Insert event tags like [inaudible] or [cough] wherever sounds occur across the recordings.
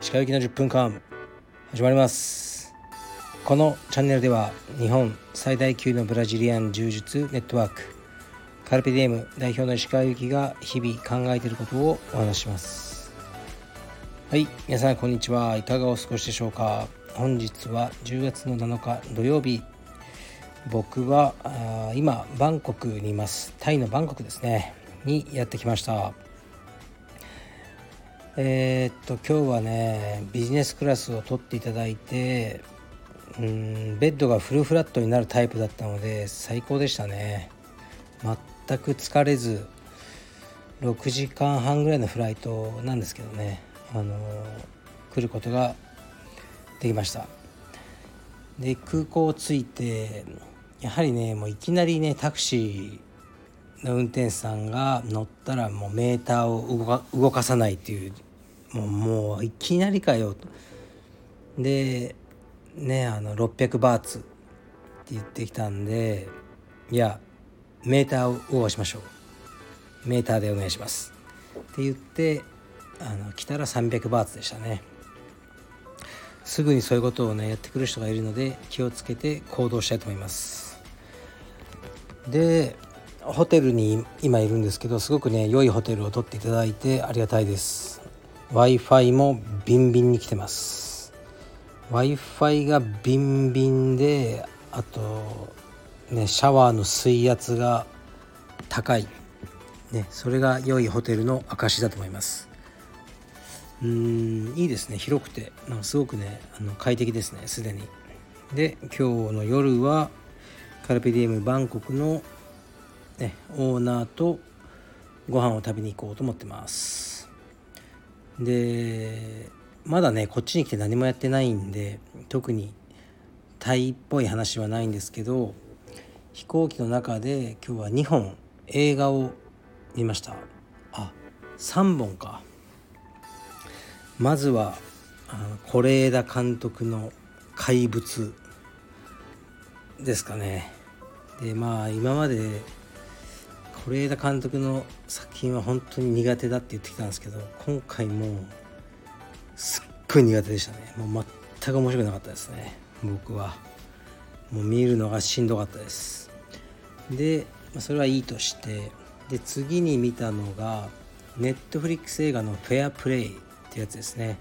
石川行きの10分間始まります。このチャンネルでは日本最大級のブラジリアン柔術ネットワークカルペディエム代表の石川由紀が日々考えていることをお話します。はい皆さんこんにちは。いかがお過ごしでしょうか。本日は10月の7日土曜日僕は今バンコクにいます。タイのバンコクですね。にやってきました。えー、っと今日はねビジネスクラスを取っていただいてうんベッドがフルフラットになるタイプだったので最高でしたね。全く疲れず6時間半ぐらいのフライトなんですけどね。あの来ることができました。で空港着いてやはりねもういきなりねタクシーの運転手さんが乗ったらもうメーターを動かさないっていうもうもういきなりかよと。でねあの600バーツって言ってきたんでいやメーターを動かしましょう。メーターでお願いしますって言ってあの来たら300バーツでしたね。すぐにそういうことをねやってくる人がいるので気をつけて行動したいと思います。でホテルに今いるんですけどすごくね良いホテルを取っていただいてありがたいです。w i f i もビンビンに来てます。w i f i がビンビンであとねシャワーの水圧が高い。ねそれが良いホテルの証だと思います。うんいいですね。広くてなんかすごくねあの快適ですね。すでに。で今日の夜はカルペディエムバンコクの、ね、オーナーとご飯を食べに行こうと思ってます。でまだねこっちに来て何もやってないんで特にタイっぽい話はないんですけど飛行機の中で今日は2本映画を見ました。あ3本か。まずは是枝監督の「怪物」ですかね。でまあ今まで是枝監督の作品は本当に苦手だって言ってきたんですけど今回もすっごい苦手でしたね。もう全く面白くなかったですね。僕は。もう見るのがしんどかったです。でそれはいいとしてで次に見たのがネットフリックス映画の「フェアプレイ」ってやつですね。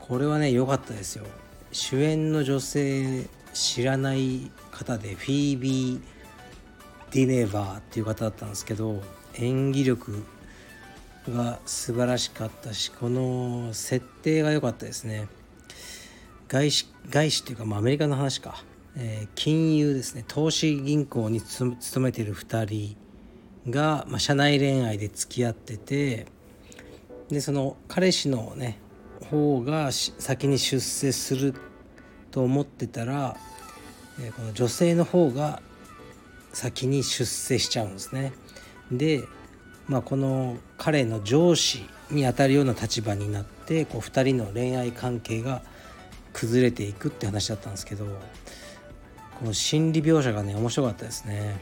これはね良かったですよ。主演の女性知らない方でフィービー・ディネバーっていう方だったんですけど演技力が素晴らしかったしこの設定が良かったですね。外資外資っていうか、まあ、アメリカの話か、えー、金融ですね。投資銀行に勤めてる2人が、まあ、社内恋愛で付き合っててでその彼氏のね方が先に出世すると思ってたら、えこの女性の方が先に出世しちゃうんですね。で、まあ、この彼の上司にあたるような立場になってこう2人の恋愛関係が崩れていくって話だったんですけどこの心理描写がね面白かったですね。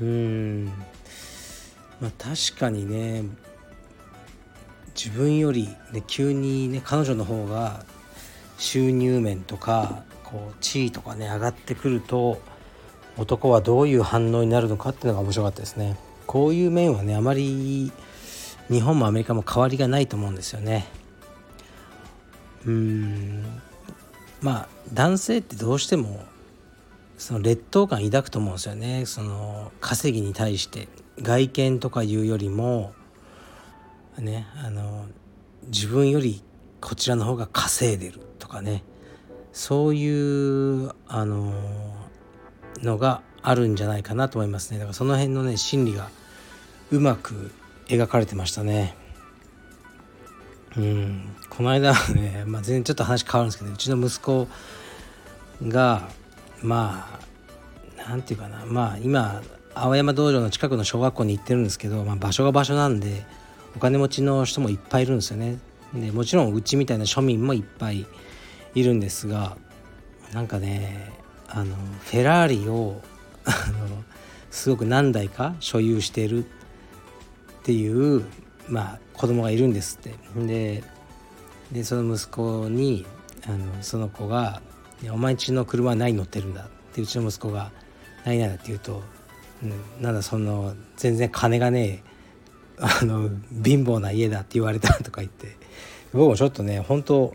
うんまあ確かにね自分より、ね、急にね彼女の方が収入面とかこう地位とかね上がってくると男はどういう反応になるのかっていうのが面白かったですね。こういう面はねあまり日本もアメリカも変わりがないと思うんですよね。うん。まあ男性ってどうしてもその劣等感抱くと思うんですよね。その稼ぎに対して外見とかいうよりもねあの自分よりこちらの方が稼いでるとかね。そういうあののがあるんじゃないかなと思いますね。だからその辺のね心理がうまく描かれてましたね。うん。この間はね、まあ、全然ちょっと話変わるんですけどうちの息子がまあなんていうかな。まあ今青山道場の近くの小学校に行ってるんですけど、まあ、場所が場所なんでお金持ちの人もいっぱいいるんですよね。でもちろんうちみたいな庶民もいっぱいいるんですがなんかねあのフェラーリをあのすごく何台か所有しているっていうまあ子供がいるんですって。ででその息子にあのその子が「お前んちの車は何乗ってるんだ」ってうちの息子が「何々」って言うと「うん、なんだその全然金がねえあの貧乏な家だ」って言われたとか言って。僕もちょっとね本当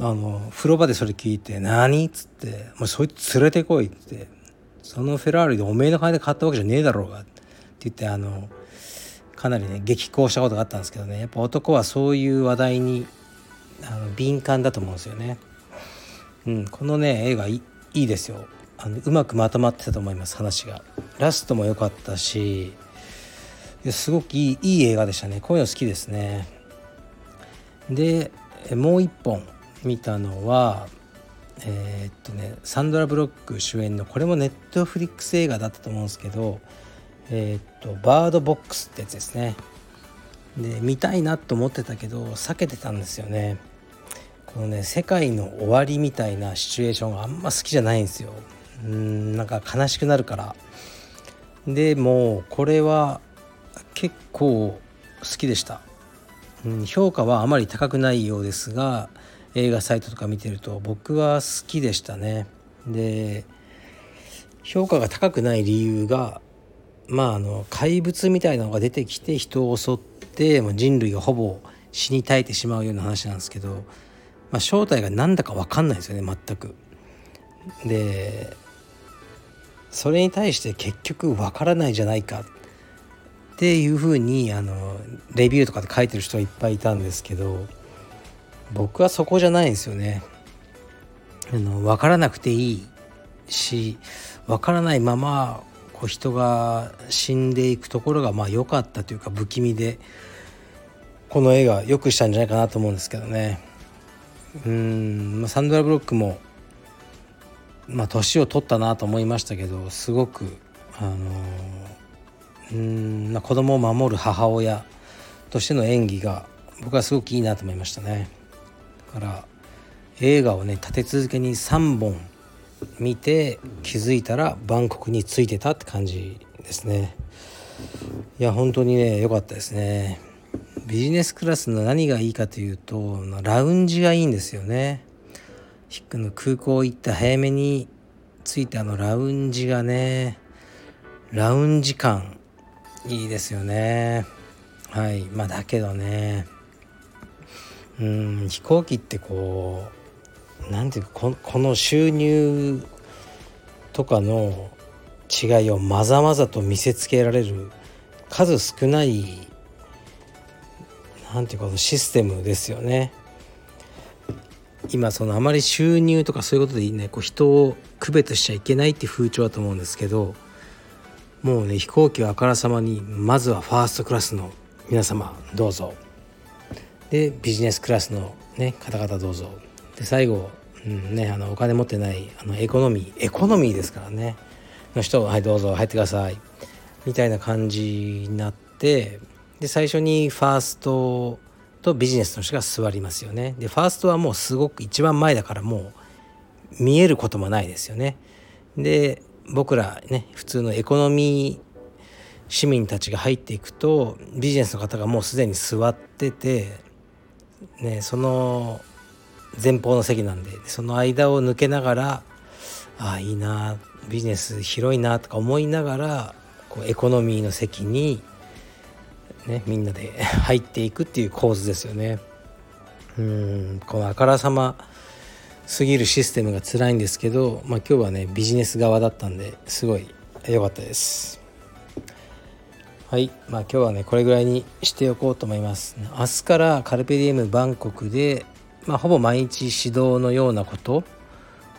あの風呂場でそれ聞いて「何?」っつって「もうそいつ連れてこい」って「そのフェラーリでおめえの金で買ったわけじゃねえだろうが」って言ってあのかなりね激高したことがあったんですけどねやっぱ男はそういう話題にあの敏感だと思うんですよね。うん、このね映画いいですよあのうまくまとまってたと思います話が。ラストも良かったしすごくいいいい映画でしたねこういうの好きですね。でもう一本見たのはえー、っとねサンドラ・ブロック主演のこれもネットフリックス映画だったと思うんですけどえー、っとバードボックスってやつですね。で見たいなと思ってたけど避けてたんですよね。このね世界の終わりみたいなシチュエーションがあんま好きじゃないんですよ。うんなんか悲しくなるから。でもこれは結構好きでした、うん、評価はあまり高くないようですが映画サイトとか見てると僕は好きでしたねで評価が高くない理由がまああの怪物みたいなのが出てきて人を襲って人類がほぼ死に絶えてしまうような話なんですけど、まあ、正体が何だか分かんないですよね全く。でそれに対して結局分からないじゃないかっていうふうにあのレビューとかで書いてる人がいっぱいいたんですけど僕はそこじゃないんですよね。あの分からなくていいし分からないままこう人が死んでいくところがまあ良かったというか不気味でこの映画良くしたんじゃないかなと思うんですけどねうん、サンドラ・ブロックもまあ年を取ったなと思いましたけどすごくあのうん、まあ、子供を守る母親としての演技が僕はすごくいいなと思いましたねから映画をね立て続けに3本見て気づいたらバンコクに着いてたって感じですね。いや本当にね良かったですね。ビジネスクラスの何がいいかというとラウンジがいいんですよね。空港行って早めに着いてあのラウンジがねラウンジ感いいですよね。はい。まあだけどね。うん飛行機ってこう何ていうかこの収入とかの違いをまざまざと見せつけられる数少ない何ていうかのシステムですよね。今そのあまり収入とかそういうことでねこう人を区別しちゃいけないって風潮だと思うんですけどもうね飛行機はあからさまにまずはファーストクラスの皆様どうぞでビジネスクラスの、ね、方々どうぞ。で最後、うんね、あのお金持ってないあのエコノミーエコノミーですからね。の人はいどうぞ入ってください。みたいな感じになってで最初にファーストとビジネスの人が座りますよね。でファーストはもうすごく一番前だからもう見えることもないですよね。で僕らね普通のエコノミー市民たちが入っていくとビジネスの方がもうすでに座ってて、ね、その前方の席なんでその間を抜けながらああいいなビジネス広いなとか思いながらこうエコノミーの席に、ね、みんなで [laughs] 入っていくっていう構図ですよね。うんこのあからさますぎるシステムが辛いんですけど、まあ、今日はねビジネス側だったんですごい良かったです。はいまあ今日はねこれぐらいにしておこうと思います。明日からカルペディエムバンコクでまあ、ほぼ毎日指導のようなこと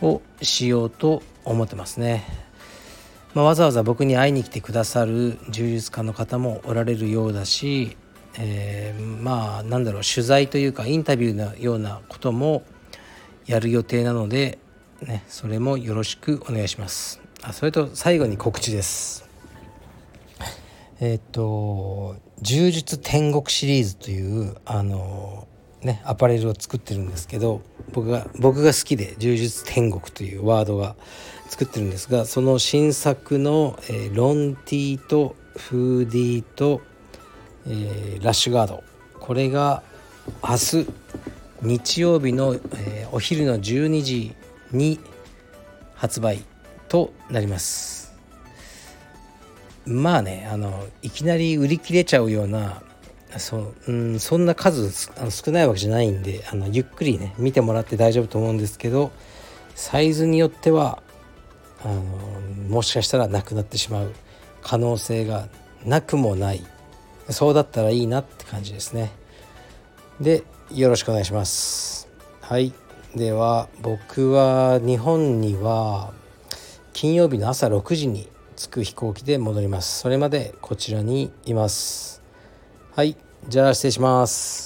をしようと思ってますね。まあ、わざわざ僕に会いに来てくださる柔術家の方もおられるようだし、えー、まあなんだろう取材というかインタビューのようなこともやる予定なので、ね、それもよろしくお願いします。あそれと最後に告知です。えっ、と「柔術天国」シリーズというあのねアパレルを作ってるんですけど僕が僕が好きで柔術天国というワードが作ってるんですがその新作の、えー、ロンティーとフーディーと、えー、ラッシュガード。これが明日日曜日の、えー、お昼の12時に発売となります。まあねあのいきなり売り切れちゃうようなそ,、うん、そんな数あの少ないわけじゃないんであのゆっくりね見てもらって大丈夫と思うんですけどサイズによってはあのもしかしたらなくなってしまう可能性がなくもない。そうだったらいいなって感じですね。でよろしくお願いします。はい。では僕は日本には金曜日の朝6時に着く飛行機で戻ります。それまでこちらにいます。はい。じゃあ失礼します。